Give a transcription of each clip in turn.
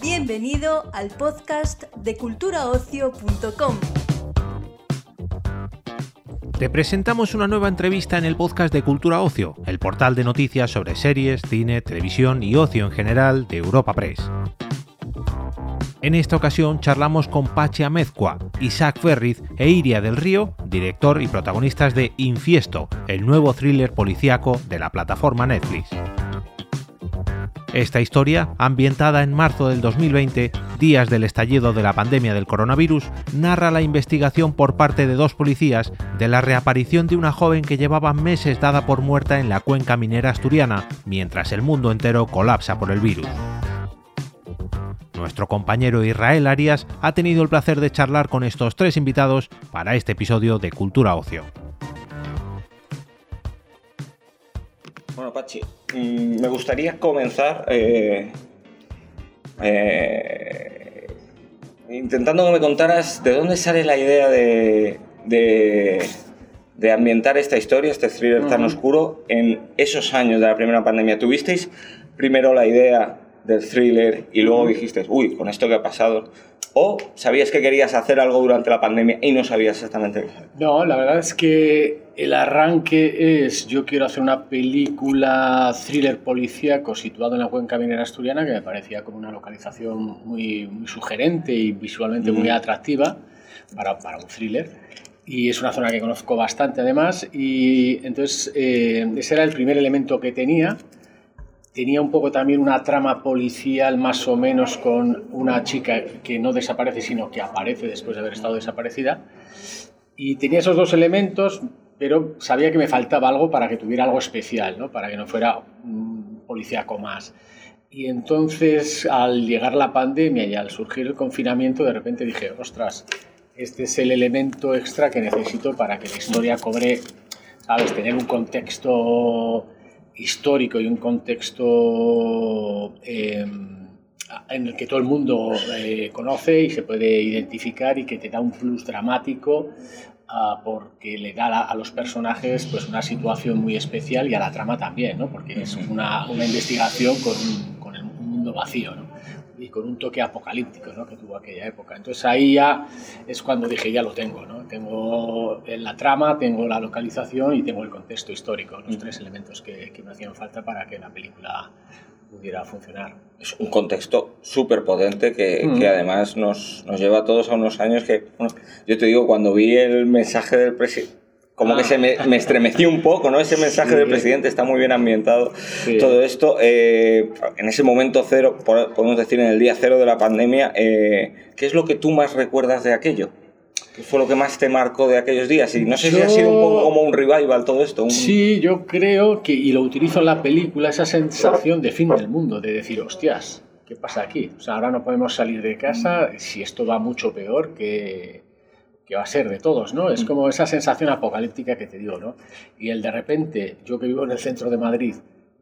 Bienvenido al podcast de culturaocio.com. Te presentamos una nueva entrevista en el podcast de Cultura Ocio, el portal de noticias sobre series, cine, televisión y ocio en general de Europa Press. En esta ocasión charlamos con Pachi Amezcua, Isaac Ferriz e Iria del Río, director y protagonistas de Infiesto, el nuevo thriller policíaco de la plataforma Netflix. Esta historia, ambientada en marzo del 2020, días del estallido de la pandemia del coronavirus, narra la investigación por parte de dos policías de la reaparición de una joven que llevaba meses dada por muerta en la cuenca minera asturiana, mientras el mundo entero colapsa por el virus. Nuestro compañero Israel Arias ha tenido el placer de charlar con estos tres invitados para este episodio de Cultura Ocio. Bueno, Pachi, mm, me gustaría comenzar eh, eh, intentando que me contaras de dónde sale la idea de, de, ambientar esta historia, este thriller tan oscuro, en esos años de la primera pandemia. ¿Tuvisteis primero la idea del thriller y luego dijiste, uy, con esto que ha pasado? ¿O sabías que querías hacer algo durante la pandemia y no sabías exactamente qué? No, la verdad es que el arranque es, yo quiero hacer una película thriller policíaco situado en la cuenca minera asturiana, que me parecía como una localización muy, muy sugerente y visualmente muy atractiva para, para, un thriller. Y es una zona que conozco bastante además. Y entonces eh, ese era el primer elemento que tenía tenía un poco también una trama policial más o menos con una chica que no desaparece, sino que aparece después de haber estado desaparecida. Y tenía esos dos elementos, pero sabía que me faltaba algo para que tuviera algo especial, ¿no? para que no fuera un policíaco más. Y entonces, al llegar la pandemia y al surgir el confinamiento, de repente dije, ostras, este es el elemento extra que necesito para que la historia cobre, ¿sabes? Tener un contexto histórico y un contexto em, en el que todo el mundo eh, conoce y se puede identificar y que te da un plus dramático ah, porque le da a, los personajes pues una situación muy especial y a la trama también, ¿no? porque es una, una investigación con, con el mundo vacío. Y con un toque apocalíptico ¿no? que tuvo aquella época. Entonces ahí ya es cuando dije, ya lo tengo, ¿no? tengo la trama, tengo la localización y tengo el contexto histórico, los tres elementos que, que me hacían falta para que la película pudiera funcionar. Es un contexto súper potente que, que, además nos, nos, lleva a todos a unos años que, yo te digo, cuando vi el mensaje del presidente, como que se me, me, estremeció un poco, ¿no? Ese mensaje del presidente está muy bien ambientado. Todo esto, eh, en ese momento cero, podemos decir en el día cero de la pandemia, eh, ¿qué es lo que tú más recuerdas de aquello? ¿Qué fue lo que más te marcó de aquellos días? Y no sé si ha sido un poco como un revival todo esto. Sí, yo creo que, y lo utilizo en la película, esa sensación de fin del mundo, de decir, hostias, ¿qué pasa aquí? O sea, ahora no podemos salir de casa, si esto va mucho peor que que va a ser de todos, ¿no? Es mm. como esa sensación apocalíptica que te digo, ¿no? Y el de repente, yo que vivo en el centro de Madrid,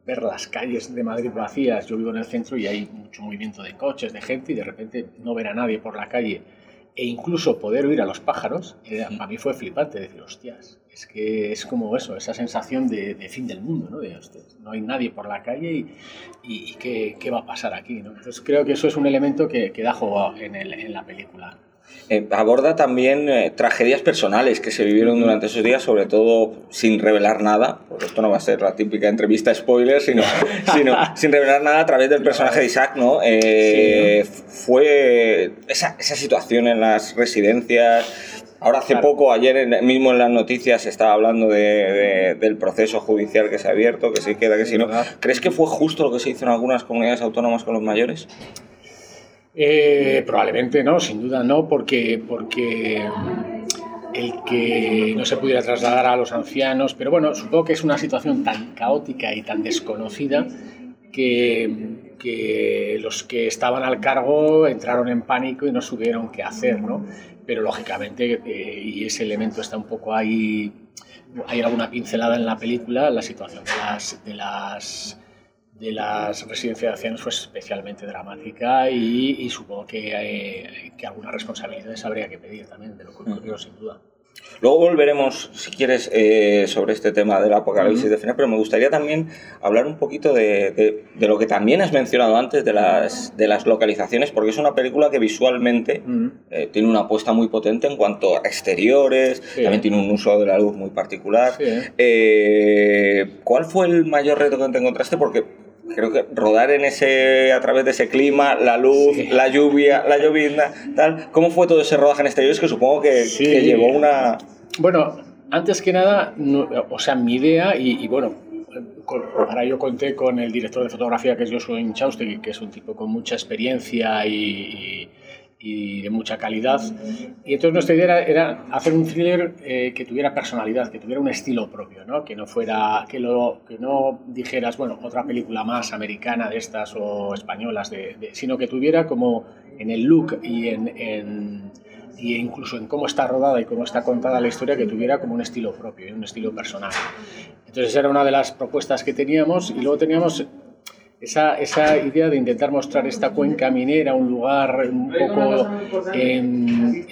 ver las calles de Madrid vacías, yo vivo en el centro y hay mucho movimiento de coches, de gente, y de repente no ver a nadie por la calle e incluso poder oír a los pájaros, eh, para mí fue flipante decir, hostias, es que es como eso, esa sensación de, fin del mundo, ¿no? De, no hay nadie por la calle y, y, ¿qué, ¿qué, va a pasar aquí, ¿no? Entonces creo que eso es un elemento que, que da juego en, el, en la película. Eh, aborda también eh, tragedias personales que se vivieron durante esos días, sobre todo sin revelar nada, porque esto no va a ser la típica entrevista spoiler, sino, sino sin revelar nada a través del personaje de Isaac, ¿no? Eh, fue esa, esa, situación en las residencias. Ahora hace poco, ayer mismo en las noticias se estaba hablando de, del proceso judicial que se ha abierto, que se queda, que si no. ¿Crees que fue justo lo que se hizo en algunas comunidades autónomas con los mayores? Eh, probablemente no, sin duda no, porque, porque el que no se pudiera trasladar a los ancianos, pero bueno, supongo que es una situación tan caótica y tan desconocida que, que los que estaban al cargo entraron en pánico y no supieron qué hacer, ¿no? Pero lógicamente, eh, y ese elemento está un poco ahí, hay alguna pincelada en la película, la situación de las, de las de las residencias de ancianos fue especialmente dramática y, supongo que, eh, que algunas responsabilidades habría que pedir también de lo que ocurrió, sin duda. Luego volveremos, si quieres, eh, sobre este tema del apocalipsis de final, pero me gustaría también hablar un poquito de, de, lo que también has mencionado antes, de las, de las localizaciones, porque es una película que visualmente eh, tiene una apuesta muy potente en cuanto a exteriores, también tiene un uso de la luz muy particular. Eh, ¿Cuál fue el mayor reto que te encontraste? Porque creo que rodar en ese a través de ese clima, la luz, la lluvia, la llovizna, tal. ¿Cómo fue todo ese rodaje en exteriores que supongo que, que llevó una bueno, antes que nada, o sea, mi idea y, bueno, ahora yo conté con el director de fotografía que es Joshua Inchaustegui, que es un tipo con mucha experiencia y, de mucha calidad. Y entonces nuestra idea era, hacer un thriller eh, que tuviera personalidad, que tuviera un estilo propio, ¿no? que no fuera, que, lo, que no dijeras, bueno, otra película más americana de estas o españolas, de, sino que tuviera como en el look y en y incluso en cómo está rodada y cómo está contada la historia que tuviera como un estilo propio, un estilo personal. Entonces era una de las propuestas que teníamos y luego teníamos esa, esa idea de intentar mostrar esta cuenca minera, un lugar un poco en,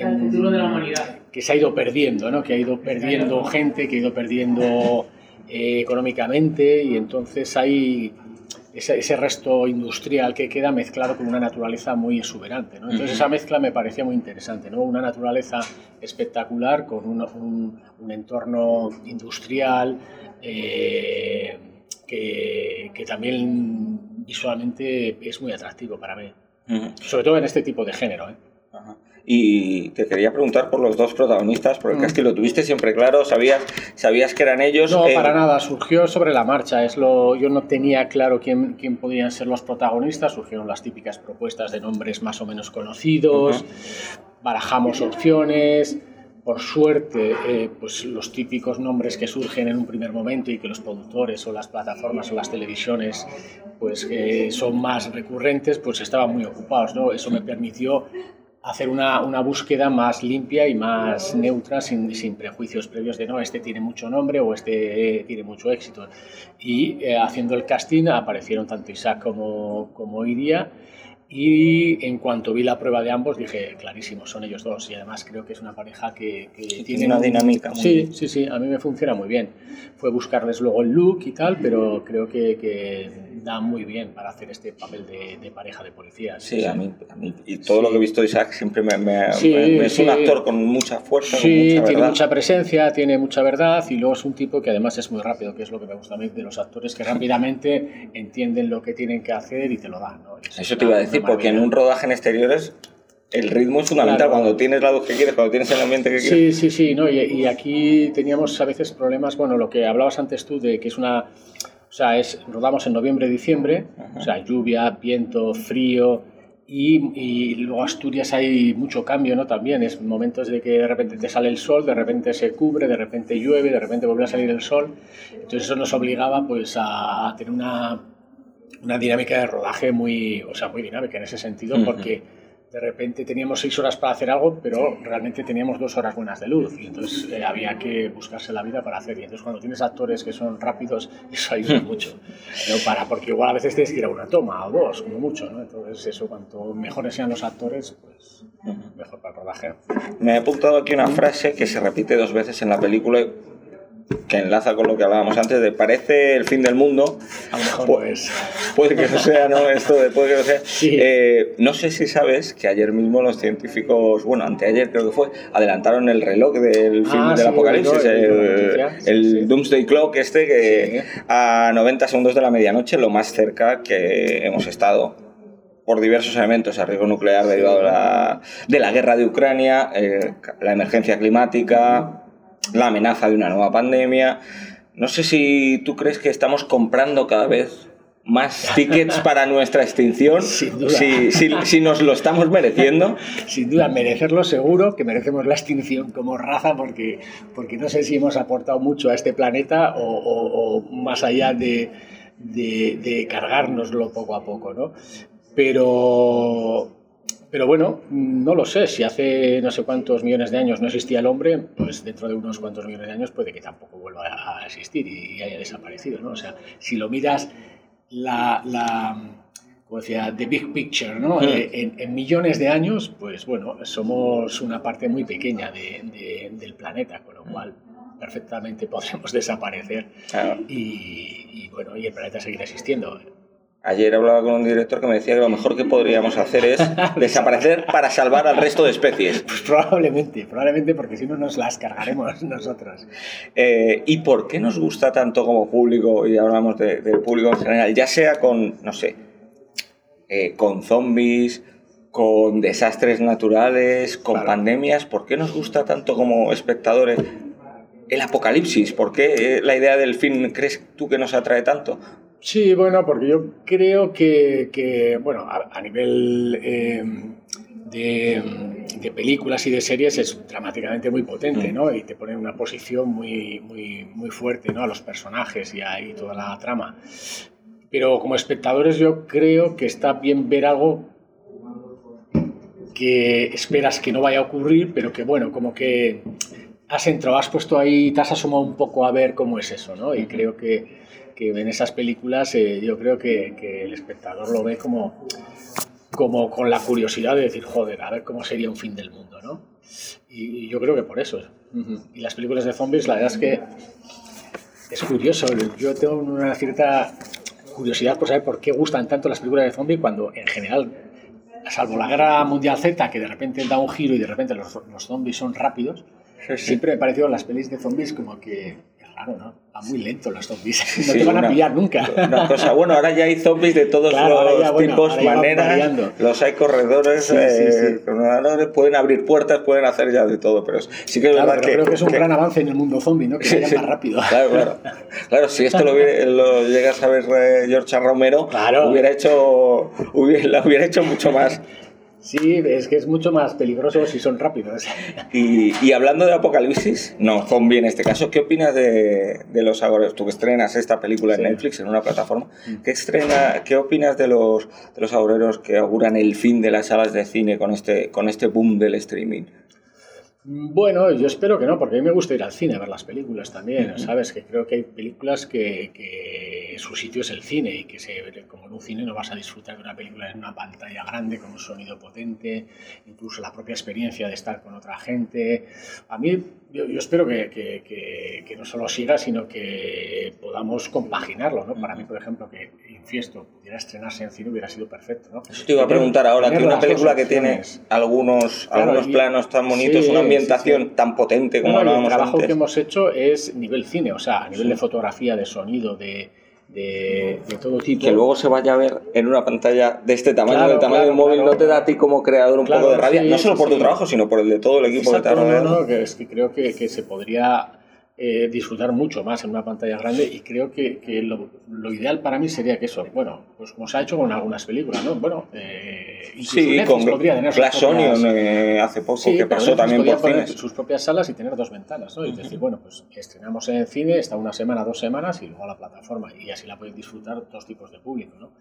que se ha ido perdiendo, ¿no? que ha ido perdiendo gente, que ha ido perdiendo eh, económicamente y entonces hay ese, resto industrial que queda mezclado con una naturaleza muy exuberante. ¿no? Entonces esa mezcla me parecía muy interesante, ¿no? una naturaleza espectacular con un, un, entorno industrial eh, que, que, también visualmente es muy atractivo para mí, sobre todo en este tipo de género. ¿eh? Y te quería preguntar por los dos protagonistas, porque mm. es que lo tuviste siempre claro, sabías, sabías que eran ellos. No, eh, para nada, surgió sobre la marcha. Es lo, yo no tenía claro quién, quién podían ser los protagonistas, surgieron las típicas propuestas de nombres más o menos conocidos, barajamos opciones. Por suerte, eh, pues los típicos nombres que surgen en un primer momento y que los productores o las plataformas o las televisiones pues que son más recurrentes, pues estaban muy ocupados, ¿no? Eso me permitió hacer una, una, búsqueda más limpia y más neutra, sin, sin, prejuicios previos de no, este tiene mucho nombre o este tiene mucho éxito. Y eh, haciendo el casting aparecieron tanto Isaac como, como Iria y en cuanto vi la prueba de ambos, dije, clarísimo, son ellos dos. Y además creo que es una pareja que, tiene una dinámica. sí, sí, sí, a mí me funciona muy bien. Fue buscarles luego el look y tal, pero creo que, que da muy bien para hacer este papel de, pareja de policía. Sí, A, mí, a, mí, Y todo lo que he visto de Isaac siempre me, me, es un actor con mucha fuerza. Sí, tiene mucha presencia, tiene mucha verdad y luego es un tipo que además es muy rápido, que es lo que me gusta a mí de los actores, que rápidamente entienden lo que tienen que hacer y te lo dan. Eso te iba a decir porque en un rodaje en exteriores el ritmo es fundamental. Cuando tienes la luz que quieres, cuando tienes el ambiente que quieres. Sí, sí, sí, no, y, aquí teníamos a veces problemas, bueno, lo que hablabas antes tú de que es una, o sea, es, rodamos en noviembre, diciembre, o sea, lluvia, viento, frío, y, y, luego Asturias hay mucho cambio, ¿no? También es momentos de que de repente te sale el sol, de repente se cubre, de repente llueve, de repente vuelve a salir el sol, entonces eso nos obligaba pues a tener una una dinámica de rodaje muy, o sea, muy dinámica en ese sentido, porque de repente teníamos seis horas para hacer algo, pero realmente teníamos dos horas buenas de luz y entonces eh, había que buscarse la vida para hacer. Y entonces cuando tienes actores que son rápidos, eso ayuda mucho. ¿no? Para, porque igual a veces tienes que ir a una toma o dos, como mucho. ¿no? Entonces eso, cuanto mejores sean los actores, pues mejor para el rodaje. Me he apuntado aquí una frase que se repite dos veces en la película que enlaza con lo que hablábamos antes de parece el fin del mundo. A lo mejor pues, puede que no sea, ¿no? Esto de puede que no sea. Eh, no sé si sabes que ayer mismo los científicos, bueno, anteayer creo que fue, adelantaron el reloj del fin ah, del apocalipsis, el, Doomsday Clock este que a 90 segundos de la medianoche, lo más cerca que hemos estado por diversos elementos, el riesgo nuclear derivado de la, de la guerra de Ucrania, eh, la emergencia climática, la amenaza de una nueva pandemia. No sé si tú crees que estamos comprando cada vez más tickets para nuestra extinción, Sin duda. Si, si, nos lo estamos mereciendo. Sin duda, merecerlo seguro, que merecemos la extinción como raza, porque, porque no sé si hemos aportado mucho a este planeta o, más allá de, de, de cargárnoslo poco a poco, ¿no? Pero, pero bueno, no lo sé, si hace no sé cuántos millones de años no existía el hombre, pues dentro de unos cuantos millones de años puede que tampoco vuelva a existir y haya desaparecido, ¿no? O sea, si lo miras, la, como decía, the big picture, ¿no? Eh, en, millones de años, pues bueno, somos una parte muy pequeña del planeta, con lo cual perfectamente podremos desaparecer y, y, bueno, y el planeta seguirá existiendo. Ayer hablaba con un director que me decía que lo mejor que podríamos hacer es desaparecer para salvar al resto de especies. Pues probablemente, probablemente porque si no nos las cargaremos nosotros. Eh, ¿Y por qué nos gusta tanto como público, y hablamos del público en general, ya sea con, no sé, eh, con zombies, con desastres naturales, con pandemias, ¿por qué nos gusta tanto como espectadores el apocalipsis? ¿Por qué eh, la idea del fin crees tú que nos atrae tanto? Sí, bueno, porque yo creo que, bueno, a, nivel em, de, películas y de series es dramáticamente muy potente, mm. ¿no? Y te pone en una posición muy, muy, muy fuerte, ¿no? A los personajes y a y toda la trama. Pero como espectadores yo creo que está bien ver algo que esperas que no vaya a ocurrir, pero que bueno, como que has entrado, has puesto ahí, te has asomado un poco a ver cómo es eso, ¿no? Y creo que que en esas películas eh, yo creo que, que, el espectador lo ve como, como con la curiosidad de decir, joder, a ver cómo sería un fin del mundo, ¿no? Y, yo creo que por eso. Y las películas de zombies, la verdad es que es curioso. Yo tengo una cierta curiosidad por saber por qué gustan tanto las películas de zombies cuando en general, salvo la guerra mundial Z, que de repente da un giro y de repente los, los zombies son rápidos, siempre me pareció las pelis de zombies como que Claro, ¿no? Va muy lento los zombies. No te van a pillar nunca. Una cosa, bueno, ahora ya hay zombies de todos los tipos, maneras. Los hay corredores, eh, pueden abrir puertas, pueden hacer ya de todo. Pero sí que es verdad que. Creo que es un gran avance en el mundo zombie, ¿no? Que vaya más rápido. Claro, claro. Claro, si esto lo, lo llegas a ver eh, George Romero, hubiera hecho, hubiera, hubiera hecho mucho más. Sí, es que es mucho más peligroso si son rápidos. Y, hablando de apocalipsis, no, zombie en este caso, ¿qué opinas de, los agoreros? Tú que estrenas esta película en Netflix, en una plataforma, mm. ¿qué, estrena, ¿qué opinas de los, de los agoreros que auguran el fin de las salas de cine con este, con este boom del streaming? Bueno, yo espero que no, porque a mí me gusta ir al cine a ver las películas también, ¿sabes? Que creo que hay películas que, que, su sitio es el cine y que se, como en un cine no vas a disfrutar de una película en una pantalla grande con un sonido potente, incluso la propia experiencia de estar con otra gente. A mí, yo, espero que, que, que, no solo siga, sino que podamos compaginarlo, ¿no? Para mí, por ejemplo, que Infiesto pudiera estrenarse en cine hubiera sido perfecto, ¿no? Eso te iba a preguntar ahora, que una película que tiene algunos, algunos planos tan bonitos, una ambientación tan potente como hablábamos El trabajo que hemos hecho es nivel cine, o sea, a nivel de fotografía, de sonido, de, de, todo tipo. Que luego se vaya a ver en una pantalla de este tamaño, del tamaño del móvil, no te da a ti como creador un poco de rabia, no solo por tu trabajo, sino por el de todo el equipo que te ha rodeado. que es que creo que, que se podría eh, disfrutar mucho más en una pantalla grande y creo que, que lo, lo, ideal para mí sería que eso, bueno, pues como se ha hecho con algunas películas, ¿no? Bueno, eh, sí, con podría tener Onion eh, hace poco que pasó también por cines. sus propias salas y tener dos ventanas, ¿no? Y decir, bueno, pues estrenamos en cine, está una semana, dos semanas y luego a la plataforma y así la pueden disfrutar dos tipos de público, ¿no?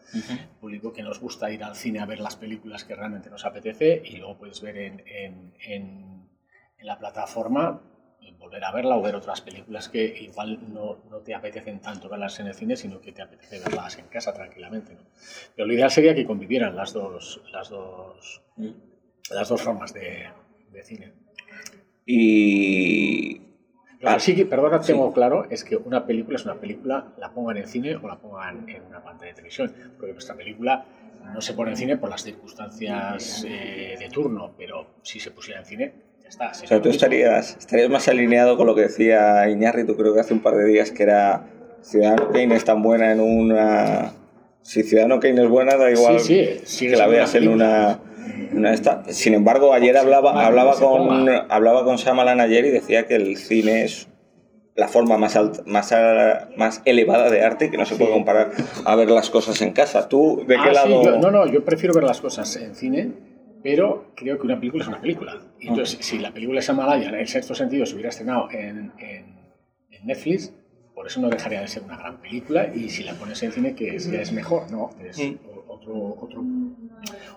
Público que nos gusta ir al cine a ver las películas que realmente nos apetece y luego puedes ver en, en, en, en la plataforma volver a verla o ver otras películas que igual no, no, te apetecen tanto verlas en el cine, sino que te apetece verlas en casa tranquilamente. ¿no? Pero lo ideal sería que convivieran las dos, las dos, mm. las dos formas de, de cine. Y... Lo que sí que, perdona, tengo claro es que una película es una película, la pongan en cine o la pongan en una pantalla de televisión. Porque nuestra película no se pone en cine por las circunstancias eh, de turno, pero si se pusiera en cine, o sea, tú estarías, estarías más alineado con lo que decía Iñárritu, creo que hace un par de días, que era Ciudadano Kane es tan buena en una... Si Ciudadano Kane es buena, da igual que la veas en una... una esta. Sin embargo, ayer hablaba, hablaba, con, hablaba con Shyamalan ayer y decía que el cine es la forma más, más, más elevada de arte que no se puede comparar a ver las cosas en casa. ¿Tú de qué ah, lado...? no, no, yo prefiero ver las cosas en cine pero creo que una película es una película. Entonces, si la película es Amalaya, en el sexto sentido, se hubiera estrenado en, en, Netflix, por eso no dejaría de ser una gran película. Y si la pones en cine, que es, mejor, ¿no? Es mm. otro, otro,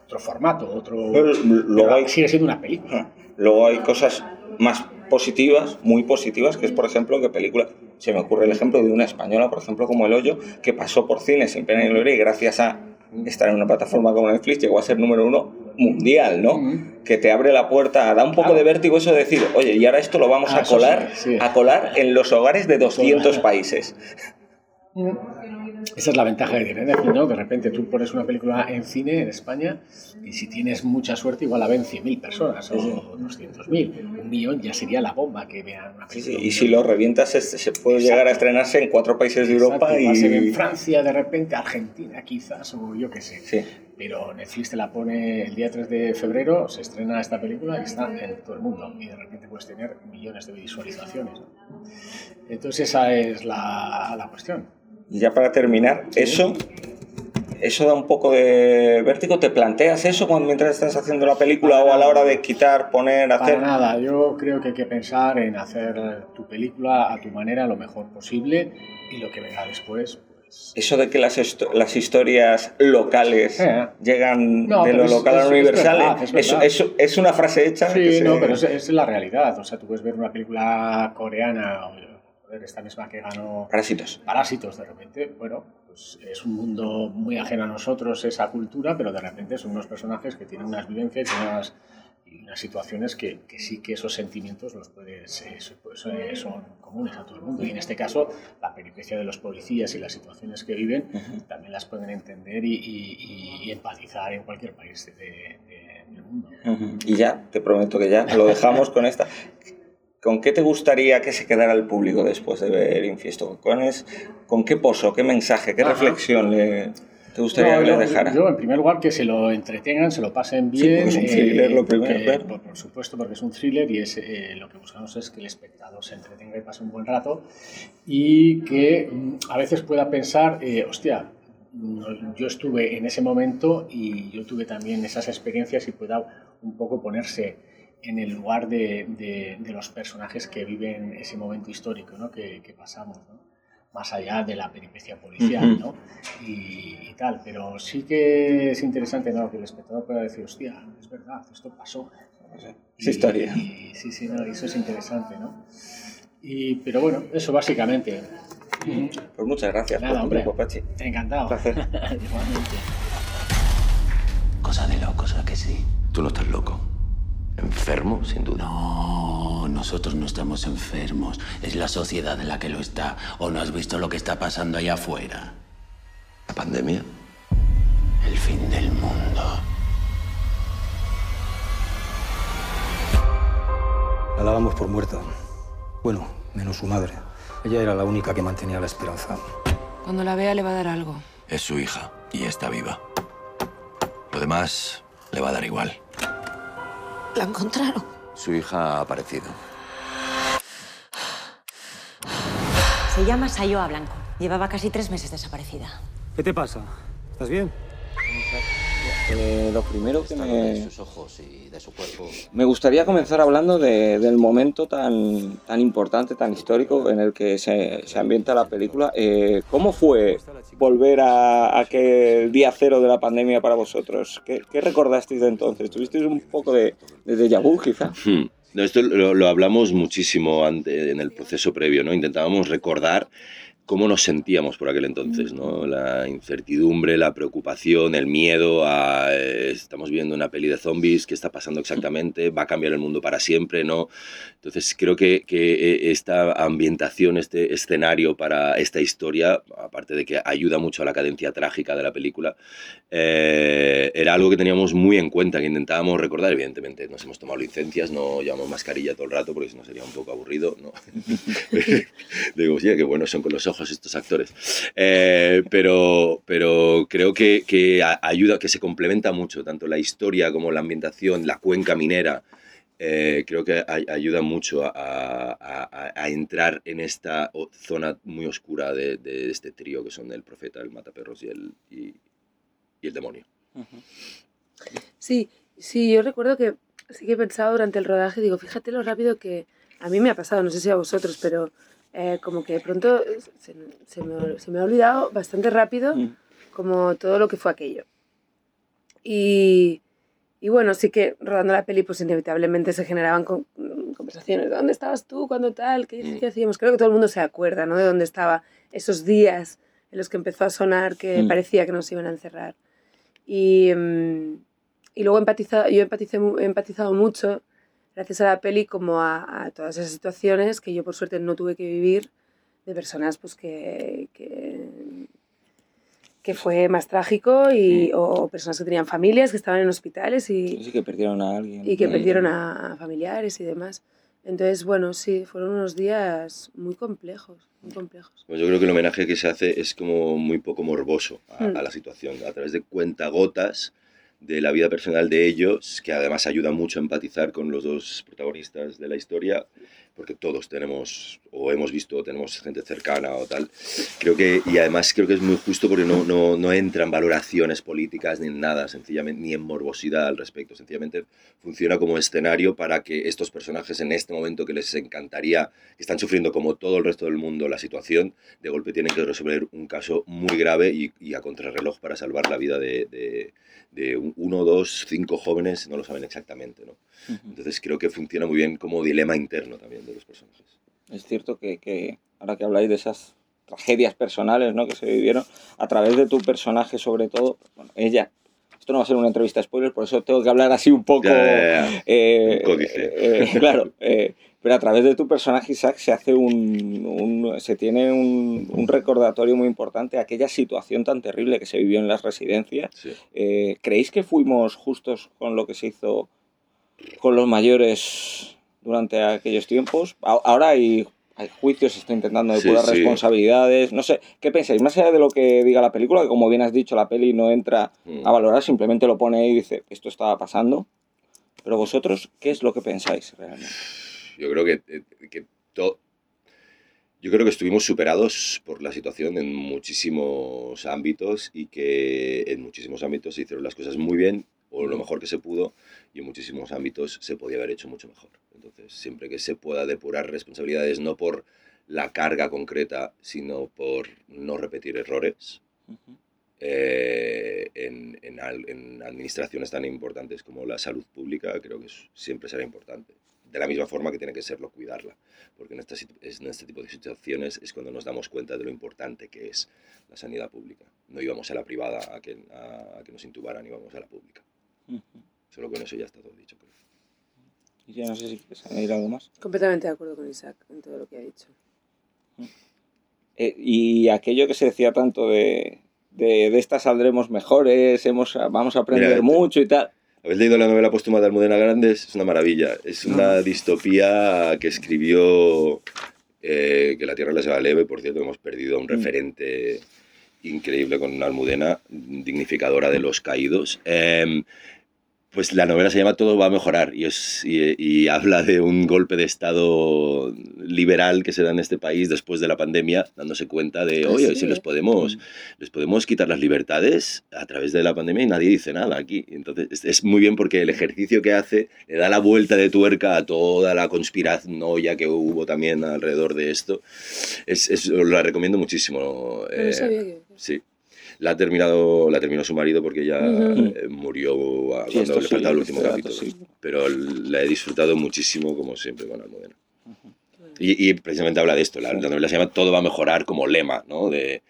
otro formato, otro. Pero luego hay, sigue siendo una película. Luego hay cosas más positivas, muy positivas, que es, por ejemplo, que película. Se me ocurre el ejemplo de una española, por ejemplo, como El Hoyo, que pasó por cine sin pena ni gloria y gracias a estar en una plataforma como Netflix llegó a ser número uno mundial, ¿no? Que te abre la puerta, da un poco de vértigo eso de decir, oye, y ahora esto lo vamos Ah, a eso colar, sí, sí. a colar en los hogares de 200 países. Esa es la ventaja que tiene Netflix, ¿no? De repente tú pones una película en cine en España y si tienes mucha suerte igual la ven 100.000 personas o 200.000. Un millón ya sería la bomba que vean una película. sí, Y si lo revientas, se, puede llegar a estrenarse en cuatro países de Europa Exacto, va a ser en y... Francia, de repente Argentina quizás, o yo qué sé. Sí. Pero Netflix te la pone el día 3 de febrero, se estrena esta película y está en todo el mundo. Y de repente puedes tener millones de visualizaciones. Entonces esa es la, la cuestión. Y ya para terminar, eso, eso da un poco de vértigo. ¿Te planteas eso cuando mientras estás haciendo la película o a la hora de quitar, poner, Para hacer? nada, yo creo que hay que pensar en hacer tu película a tu manera lo mejor posible y lo que venga después. Eso de que las, las historias locales Eh. llegan No, de lo es- local a es- lo es universal, verdad, es verdad. eso es una frase hecha. que Sí, se- no, pero es, es la realidad. O sea, tú puedes ver una película coreana o esta misma que ganó Parásitos. Parásitos de repente, bueno, pues es un mundo muy ajeno a nosotros esa cultura, pero de repente son unos personajes que tienen unas vivencias y unas, y unas situaciones que, que sí que esos sentimientos los puedes, eh, so- pues, eh, son comunes a todo el mundo. Y en este caso, la peripecia de los policías y las situaciones que viven también las pueden entender y, y- y empatizar en cualquier país de- de- del mundo. Y ya, te prometo que ya lo dejamos con esta. ¿Con qué te gustaría que se quedara el público después de ver Infiesto? ¿Con, es- ¿Con qué pozo, qué mensaje, qué Ajá. reflexión le, te gustaría No, que yo, les dejara? yo, en primer lugar, que se lo entretengan, se lo pasen Sí, bien. porque es un thriller, lo primero, que- claro. por, por supuesto, porque es un thriller y es, eh, lo que buscamos es que el espectador se entretenga y pase un buen rato y que mm, a veces pueda pensar, eh, hostia, yo estuve en ese momento y yo tuve también esas experiencias y pueda un poco ponerse en el lugar de, de- de los personajes que viven ese momento histórico ¿no? que, que pasamos. ¿no? Más allá de la peripecia policial. ¿no? Y, y tal, pero sí que es interesante, ¿no? Que el espectador pueda decir, hostia, es verdad, esto pasó. Es historia. Y, sí, sí, no, eso es interesante, ¿no? Y, pero bueno, eso básicamente. Pues muchas gracias Nada, por tu hombre. tiempo, Pachi. Encantado. Un placer. Igualmente. Cosa de locos, ¿a que sí? Tú no estás loco. Enfermo, sin duda. No, nosotros no estamos enfermos. Es la sociedad la que lo está. ¿O no has visto lo que está pasando allá afuera? ¿La pandemia? El fin del mundo. La dábamos por muerta. Bueno, menos su madre. Ella era la única que mantenía la esperanza. Cuando la vea le va a dar algo. Es su hija y está viva. Lo demás le va a dar igual. La encontraron. Su hija ha aparecido. Se llama Sayoa Blanco. Llevaba casi tres meses desaparecida. ¿Qué te pasa? ¿Estás bien? Eh, lo primero que De me, sus ojos y de su cuerpo. me gustaría comenzar hablando de- del momento tan, tan importante, tan histórico en el que se, se ambienta la película. Eh, ¿Cómo fue volver a, a aquel día cero de la pandemia para vosotros? ¿Qué, qué recordasteis de entonces? ¿Tuvisteis un poco de, de déjà vu, quizá? Hmm. No, esto lo, lo hablamos muchísimo ante- en el proceso previo, ¿no? Intentábamos recordar cómo nos sentíamos por aquel entonces, ¿no? La incertidumbre, la preocupación, el miedo a eh, estamos viendo una peli de zombies, ¿qué está pasando exactamente? ¿Va a cambiar el mundo para siempre? ¿No? Entonces creo que, que eh, esta ambientación, este escenario para esta historia, aparte de que ayuda mucho a la cadencia trágica de la película, eh, era algo que teníamos muy en cuenta, que intentábamos recordar. Evidentemente nos hemos tomado licencias, no llevamos mascarilla todo el rato porque si no sería un poco aburrido. ¿no? Digo, sí, qué buenos son con los ojos estos actores. Eh, pero, pero creo que, que ayuda, que se complementa mucho, tanto la historia como la ambientación, la cuenca minera. Eh, creo que ay- ayuda mucho a, a- a- a entrar en esta zona muy oscura de, de este trío que son el profeta, el mataperros y el, y, y el demonio. Sí, sí, yo recuerdo que sí que he pensado durante el rodaje, digo, fíjate lo rápido que a mí me ha pasado, no sé si a vosotros, pero eh, como que de pronto se, se me, se me ha olvidado bastante rápido Mm. como todo lo que fue aquello. Y, y bueno, sí que rodando la peli, pues inevitablemente se generaban con- mm, conversaciones. ¿Dónde estabas tú? ¿Cuándo tal? ¿Qué, Mm. qué hacíamos? Creo que todo el mundo se acuerda, ¿no? De dónde estaba esos días en los que empezó a sonar que Mm. parecía que nos iban a encerrar. Y, mm, y luego empatiza, yo empaticé he empatizado mucho, gracias a la peli, como a, a todas esas situaciones que yo por suerte no tuve que vivir, de personas pues que, que, que fue más trágico, y, o, o personas que tenían familias, que estaban en hospitales y, Sí que perdieron a alguien. y que perdieron a, a familiares y demás. Entonces, bueno, sí, fueron unos días muy complejos, muy complejos. Pues yo creo que el homenaje que se hace es como muy poco morboso a, Mm. a la situación, a través de cuentagotas de la vida personal de ellos, que además ayuda mucho a empatizar con los dos protagonistas de la historia, porque todos tenemos, o hemos visto, o tenemos gente cercana o tal. Creo que, y además creo que es muy justo porque no, no, no entran valoraciones políticas ni en nada, sencillamente, ni en morbosidad al respecto. Sencillamente funciona como escenario para que estos personajes en este momento que les encantaría, que están sufriendo como todo el resto del mundo la situación, de golpe tienen que resolver un caso muy grave y, y a contrarreloj para salvar la vida de, de, de un- uno, dos, cinco jóvenes, no lo saben exactamente. ¿no? Entonces creo que funciona muy bien como dilema interno también de los personajes. Es cierto que, que ahora que habláis de esas tragedias personales ¿no? que se vivieron, a través de tu personaje sobre todo, bueno, ella, esto no va a ser una entrevista spoiler, por eso tengo que hablar así un poco... Ya, ya, ya. eh, Un códice. eh, claro, eh, pero a través de tu personaje Isaac se hace un, un- se tiene un, un recordatorio muy importante a aquella situación tan terrible que se vivió en las residencias. Sí. Eh, ¿Creéis que fuimos justos con lo que se hizo con los mayores durante aquellos tiempos? Ahora hay, hay juicios, se está intentando Sí, depurar sí. responsabilidades. No sé, ¿qué pensáis? Más allá de lo que diga la película, que como bien has dicho, la peli no entra Mm. a valorar, simplemente lo pone ahí y dice, esto estaba pasando. Pero vosotros, ¿qué es lo que pensáis realmente? Yo creo que, eh, que to- yo creo que estuvimos superados por la situación en muchísimos ámbitos y que en muchísimos ámbitos se hicieron las cosas muy bien o lo mejor que se pudo y en muchísimos ámbitos se podía haber hecho mucho mejor. Entonces, siempre que se pueda depurar responsabilidades no por la carga concreta, sino por no repetir errores, eh, en, en al- en administraciones tan importantes como la salud pública, creo que es- siempre será importante. De la misma forma que tiene que serlo cuidarla, porque en, esta en este tipo de situaciones es cuando nos damos cuenta de lo importante que es la sanidad pública. No íbamos a la privada a que, a, a que nos intubaran, íbamos a la pública. Solo con eso ya está todo dicho, creo. Y ya no sé si quieres añadir algo más. Completamente de acuerdo con Isaac en todo lo que ha dicho. Eh, y aquello que se decía tanto de, de, de esta saldremos mejores, hemos, vamos a aprender Mira, mucho y tal. ¿Habéis leído la novela póstuma de Almudena Grandes? Es una maravilla. Es una distopía que escribió eh, que la Tierra les va leve. Por cierto, hemos perdido a un referente increíble con Almudena, dignificadora de los caídos. Em, pues la novela se llama Todo va a mejorar y, es, y, y habla de un golpe de Estado liberal que se da en este país después de la pandemia, dándose cuenta de, Ah, oye, sí. si les podemos, les podemos quitar las libertades a través de la pandemia y nadie dice nada aquí. Entonces es, es muy bien porque el ejercicio que hace le da la vuelta de tuerca a toda la conspiranoia que hubo también alrededor de esto. Es, es- os la recomiendo muchísimo. No eh, sabía que... Sí. La ha terminado, la terminó su marido porque ya Ujú. eh, murió a- Sí, cuando le sí, faltaba el este último dato capítulo. sí. Pero la he disfrutado muchísimo, como siempre, con Almudena. Y, y precisamente habla de esto. La, la novela se llama Todo va a mejorar como lema, ¿no? De,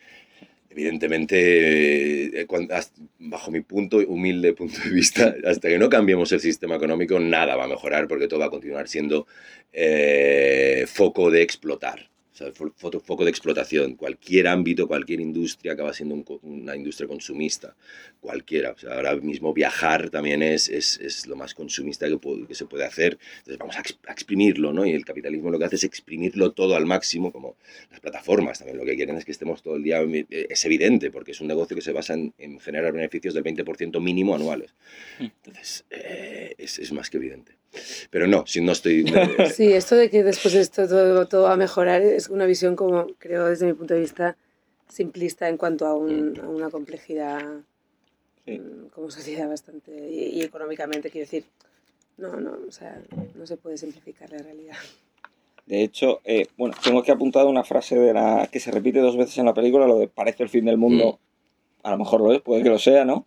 evidentemente, eh, hasta- bajo mi punto, humilde punto de vista, hasta que no cambiemos el sistema económico, nada va a mejorar porque todo va a continuar siendo eh, foco de explotar. O sea, fo- foto- foco de explotación. Cualquier ámbito, cualquier industria acaba siendo un una industria consumista. Cualquiera. O sea, ahora mismo viajar también es, es, es lo más consumista que, pu- que se puede hacer. Entonces vamos a, ex- a exprimirlo, ¿no? Y el capitalismo lo que hace es exprimirlo todo al máximo, como las plataformas también lo que quieren es que estemos todo el día. eh, Es evidente, porque es un negocio que se basa en, en generar beneficios del 20% mínimo anuales. Entonces, eh, es, es más que evidente. Pero no, si no estoy... Sí, esto de que después de esto todo, todo va a mejorar es una visión como, creo, desde mi punto de vista, simplista en cuanto a, un- a una complejidad mm, como sociedad bastante... Y, y económicamente, quiero decir, no, no, o sea, no se puede simplificar la realidad. De hecho, eh, bueno, tengo aquí apuntado una frase de la que se repite dos veces en la película, lo de parece el fin del mundo. A lo mejor lo es, puede que lo sea, ¿no?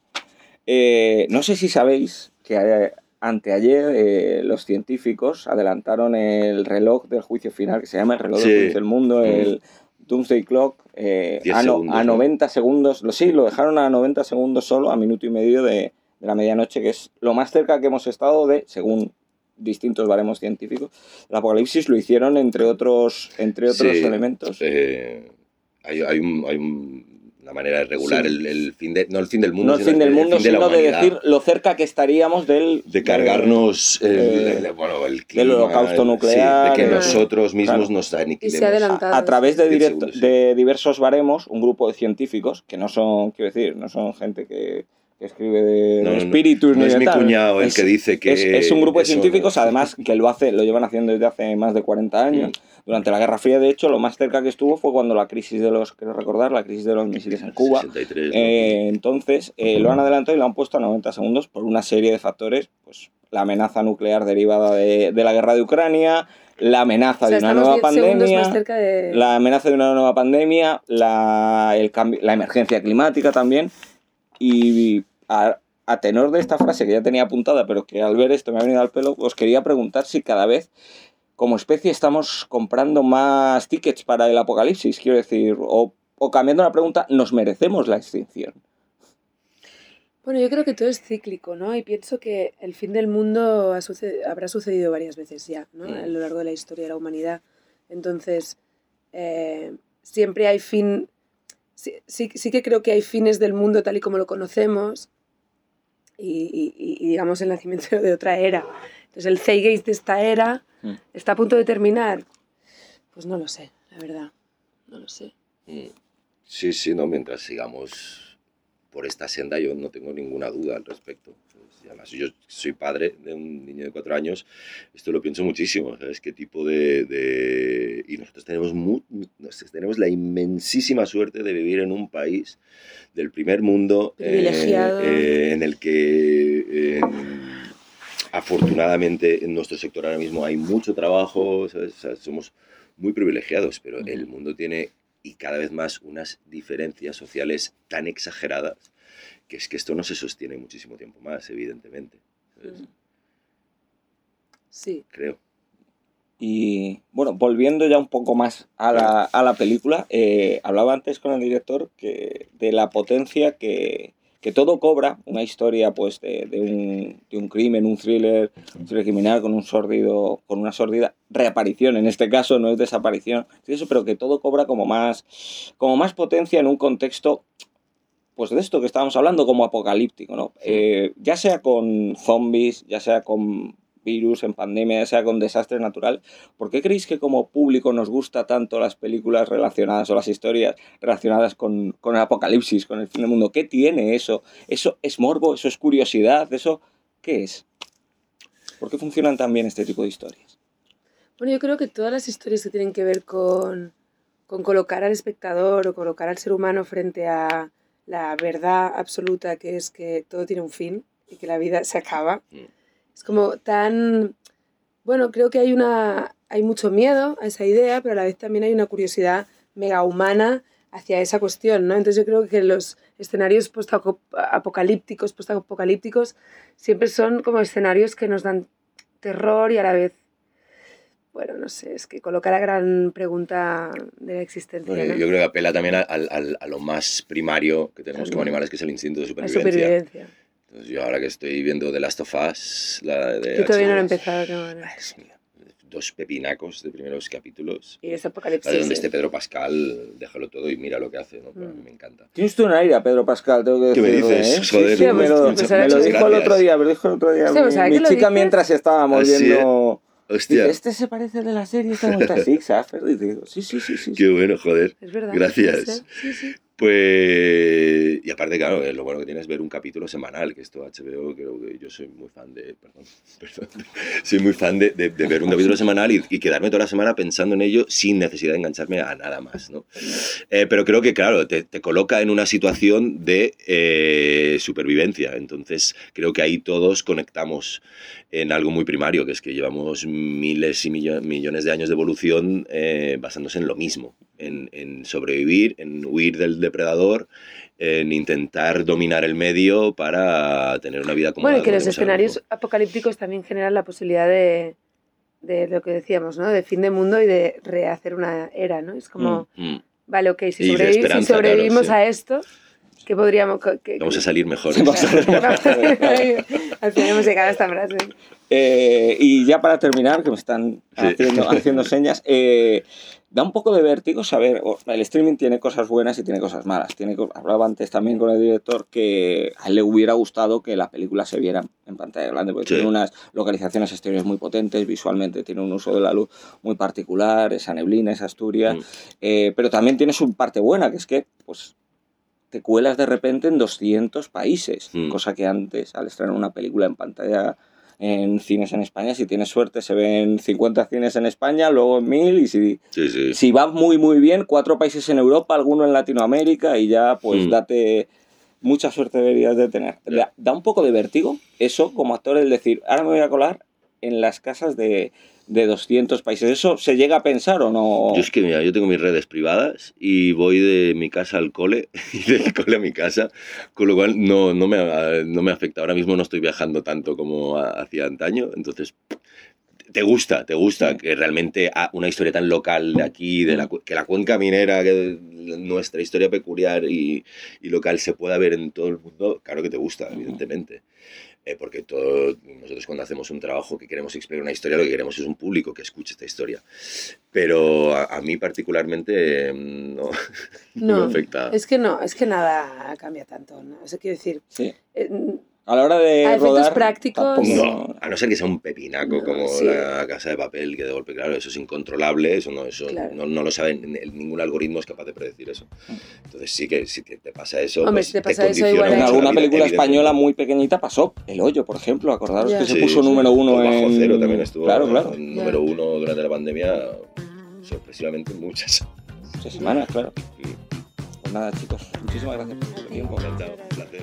Eh, no sé si sabéis que eh, anteayer eh, los científicos adelantaron el reloj del juicio final, que se llama el reloj Sí. del juicio del mundo, Mm. el Doomsday Clock, eh, 10 a, no- segundos, a ¿no? 90 segundos. Lo, sí, lo dejaron a 90 segundos solo, a minuto y medio de, de la medianoche, que es lo más cerca que hemos estado de, según distintos baremos científicos, el apocalipsis lo hicieron entre otros, entre otros Sí, elementos. eh, hay, hay un- hay un- una manera de regular Sí. el, el fin de, no el fin del mundo, no el sino fin del mundo, fin de la sino de decir lo cerca que estaríamos del... de cargarnos el, eh, el- bueno, el del holocausto nuclear, sí, de que eh, nosotros mismos claro. nos aniquilemos. Y se ha adelantado. a través de, 10 directo- de diversos baremos, un grupo de científicos, que no son, quiero decir, no son gente que, que escribe de, No, de no, espíritus no ni es mi tal. cuñado el Es- que dice que es, es un grupo de científicos, no- además, que lo hace, lo llevan haciendo desde hace más de 40 años. Mm. Durante la Guerra Fría, de hecho, lo más cerca que estuvo fue cuando la crisis de los, quiero recordar, la crisis de los misiles en Cuba. 63, ¿no? Eh, entonces, eh, lo han adelantado y lo han puesto a 90 segundos por una serie de factores, pues la amenaza nuclear derivada de, de la guerra de Ucrania, la amenaza O sea, de una nueva 10 segundos pandemia, de... la amenaza de una nueva pandemia, la, el cambio, la emergencia climática también. Y a, a tenor de esta frase que ya tenía apuntada, pero que al ver esto me ha venido al pelo, os quería preguntar si cada vez como especie estamos comprando más tickets para el apocalipsis, quiero decir, o, o cambiando la pregunta, ¿nos merecemos la extinción? Bueno, yo creo que todo es cíclico, ¿no? Y pienso que el fin del mundo ha suce- habrá sucedido varias veces ya, ¿no? A lo largo de la historia de la humanidad. Entonces, eh, siempre hay fin... Sí, sí, sí que creo que hay fines del mundo tal y como lo conocemos y, y- digamos el nacimiento de otra era. Entonces, el Zeitgeist de esta era Mm. está a punto de terminar. Pues no lo sé, la verdad. No lo sé. Mm. Sí, sí, no, mientras sigamos por esta senda yo no tengo ninguna duda al respecto. Y Además, yo soy padre de un niño de cuatro años, esto lo pienso muchísimo, ¿sabes? ¿Qué tipo de... de- Y nosotros tenemos, nosotros tenemos la inmensísima suerte de vivir en un país del primer mundo eh, Privilegiado. eh, en el que... eh, afortunadamente en nuestro sector ahora mismo hay mucho trabajo, ¿sabes? O sea, somos muy privilegiados, pero el mundo tiene y cada vez más unas diferencias sociales tan exageradas que es que esto no se sostiene muchísimo tiempo más, evidentemente. ¿sabes? Sí. Creo. Y bueno, volviendo ya un poco más a la, a la película, eh, hablaba antes con el director que, de la potencia que, que todo cobra, una historia pues de, de un, de un crimen, un thriller, un thriller criminal con un sordido, con una sordida reaparición, en este caso no es desaparición, pero que todo cobra como más, como más potencia en un contexto pues de esto que estábamos hablando como apocalíptico, ¿no? Eh, ya sea con zombies, ya sea con virus, en pandemia, ya sea con desastre natural, ¿por qué creéis que como público nos gusta tanto las películas relacionadas o las historias relacionadas con, con el apocalipsis, con el fin del mundo? ¿Qué tiene eso? ¿Eso es morbo? ¿Eso es curiosidad? ¿Eso qué es? ¿Por qué funcionan tan bien este tipo de historias? Bueno, yo creo que todas las historias que tienen que ver con, con colocar al espectador o colocar al ser humano frente a la verdad absoluta que es que todo tiene un fin y que la vida se acaba, es como tan... Bueno, creo que hay, una, hay mucho miedo a esa idea, pero a la vez también hay una curiosidad mega humana hacia esa cuestión, ¿no? Entonces yo creo que los escenarios post-apocalípticos, post-apocalípticos, siempre son como escenarios que nos dan terror y a la vez bueno, no sé, es que coloca la gran pregunta de la existencia. Bueno, ¿no? Yo creo que apela también a, al- a lo más primario que tenemos como animales, que es el instinto de La supervivencia. supervivencia. Entonces, yo ahora que estoy viendo The Last of Us, la de Yo todavía no lo he empezado. tengo ganas. dos pepinacos de primeros capítulos. Y es apocalipsis. de donde sí. esté Pedro Pascal, déjalo todo y mira lo que hace, ¿no? Pero a mí me encanta. Tienes tú un aire a Pedro Pascal, tengo que ¿Qué me dices? ¿eh? Sí, Joder, sí, me pues, lo, pues, me lo dijo el otro día, me lo dijo el otro día. Sí, mi ¿sabes mi chica dices? mientras estábamos ¿Ah, sí, viendo... Hostia, Dice, este se parece al de la serie, esta vuelta Six After. Sí, sí, sí, sí. qué bueno, joder. Es verdad. Gracias. Sí, sí. Pues, y aparte, claro, eh, lo bueno que tiene es ver un capítulo semanal, que esto HBO, creo que yo soy muy fan de, perdón, perdón, soy muy fan de, de- de ver un capítulo semanal y, y quedarme toda la semana pensando en ello sin necesidad de engancharme a nada más, ¿no? Eh, pero creo que, claro, te, te coloca en una situación de eh, supervivencia, entonces creo que ahí todos conectamos en algo muy primario, que es que llevamos miles y millo- millones de años de evolución basándose en lo mismo, en, en sobrevivir, en huir del depredador, en intentar dominar el medio para tener una vida como Bueno, y que los escenarios apocalípticos también generan la posibilidad de, de lo que decíamos, ¿no? De fin de mundo y de rehacer una era, ¿no? Es como vale, ok, si, si sobrevivimos claro, sí. a esto, ¿qué podríamos...? qué- Vamos a salir mejor. Al final hemos llegado a esta frase. Eh, y ya para terminar, que me están Sí. haciendo, haciendo señas, eh, da un poco de vértigo saber, el streaming tiene cosas buenas y tiene cosas malas. Tiene, hablaba antes también con el director que a él le hubiera gustado que la película se viera en pantalla grande, porque Sí. tiene unas localizaciones exteriores muy potentes, visualmente tiene un uso de la luz muy particular, esa neblina, esa Asturias, Mm. eh, pero también tiene su parte buena, que es que pues te cuelas de repente en 200 países, Mm. cosa que antes, al estrenar una película en pantalla en cines en España, si tienes suerte se ven 50 cines en España, luego 1000 y si, Sí, sí. si va muy muy bien, cuatro países en Europa, alguno en Latinoamérica y ya pues Mm. date mucha suerte deberías de tener. Da un poco de vértigo eso como actor el decir, ahora me voy a colar en las casas de, de 200 países. ¿Eso se llega a pensar o no? Yo es que, mira, yo tengo mis redes privadas y voy de mi casa al cole y del cole a mi casa, con lo cual no, no, me, no me afecta. Ahora mismo no estoy viajando tanto como hacía antaño, entonces te gusta, te gusta que realmente una historia tan local de aquí, de la, que la cuenca minera, que nuestra historia peculiar y, y local se pueda ver en todo el mundo, claro que te gusta, evidentemente. Eh, porque todo, nosotros cuando hacemos un trabajo que queremos explicar una historia, lo que queremos es un público que escuche esta historia. Pero a, a mí particularmente eh, no, no me afecta. es que no, es que nada cambia tanto. ¿no? Eso quiero decir, Sí. eh, A la hora de A efectos rodar, prácticos- tampoco- No, a no ser que sea un pepinaco como sí. la casa de papel, que de golpe, claro, eso es incontrolable, eso no, eso Claro. no, no lo sabe, ningún algoritmo es capaz de predecir eso. Entonces sí que si te, te pasa eso, Hombre, pues si te pasa eso, condiciona igual En alguna vida, película española muy pequeñita pasó. El hoyo, por ejemplo. Acordaros Ya. que se Sí, puso sí. número uno Por Bajo en... cero también estuvo Claro, claro. en número uno durante la pandemia, sorpresivamente muchas. Muchas semanas, claro. Pues nada, chicos. Muchísimas gracias por tu tiempo. Encantado, un placer.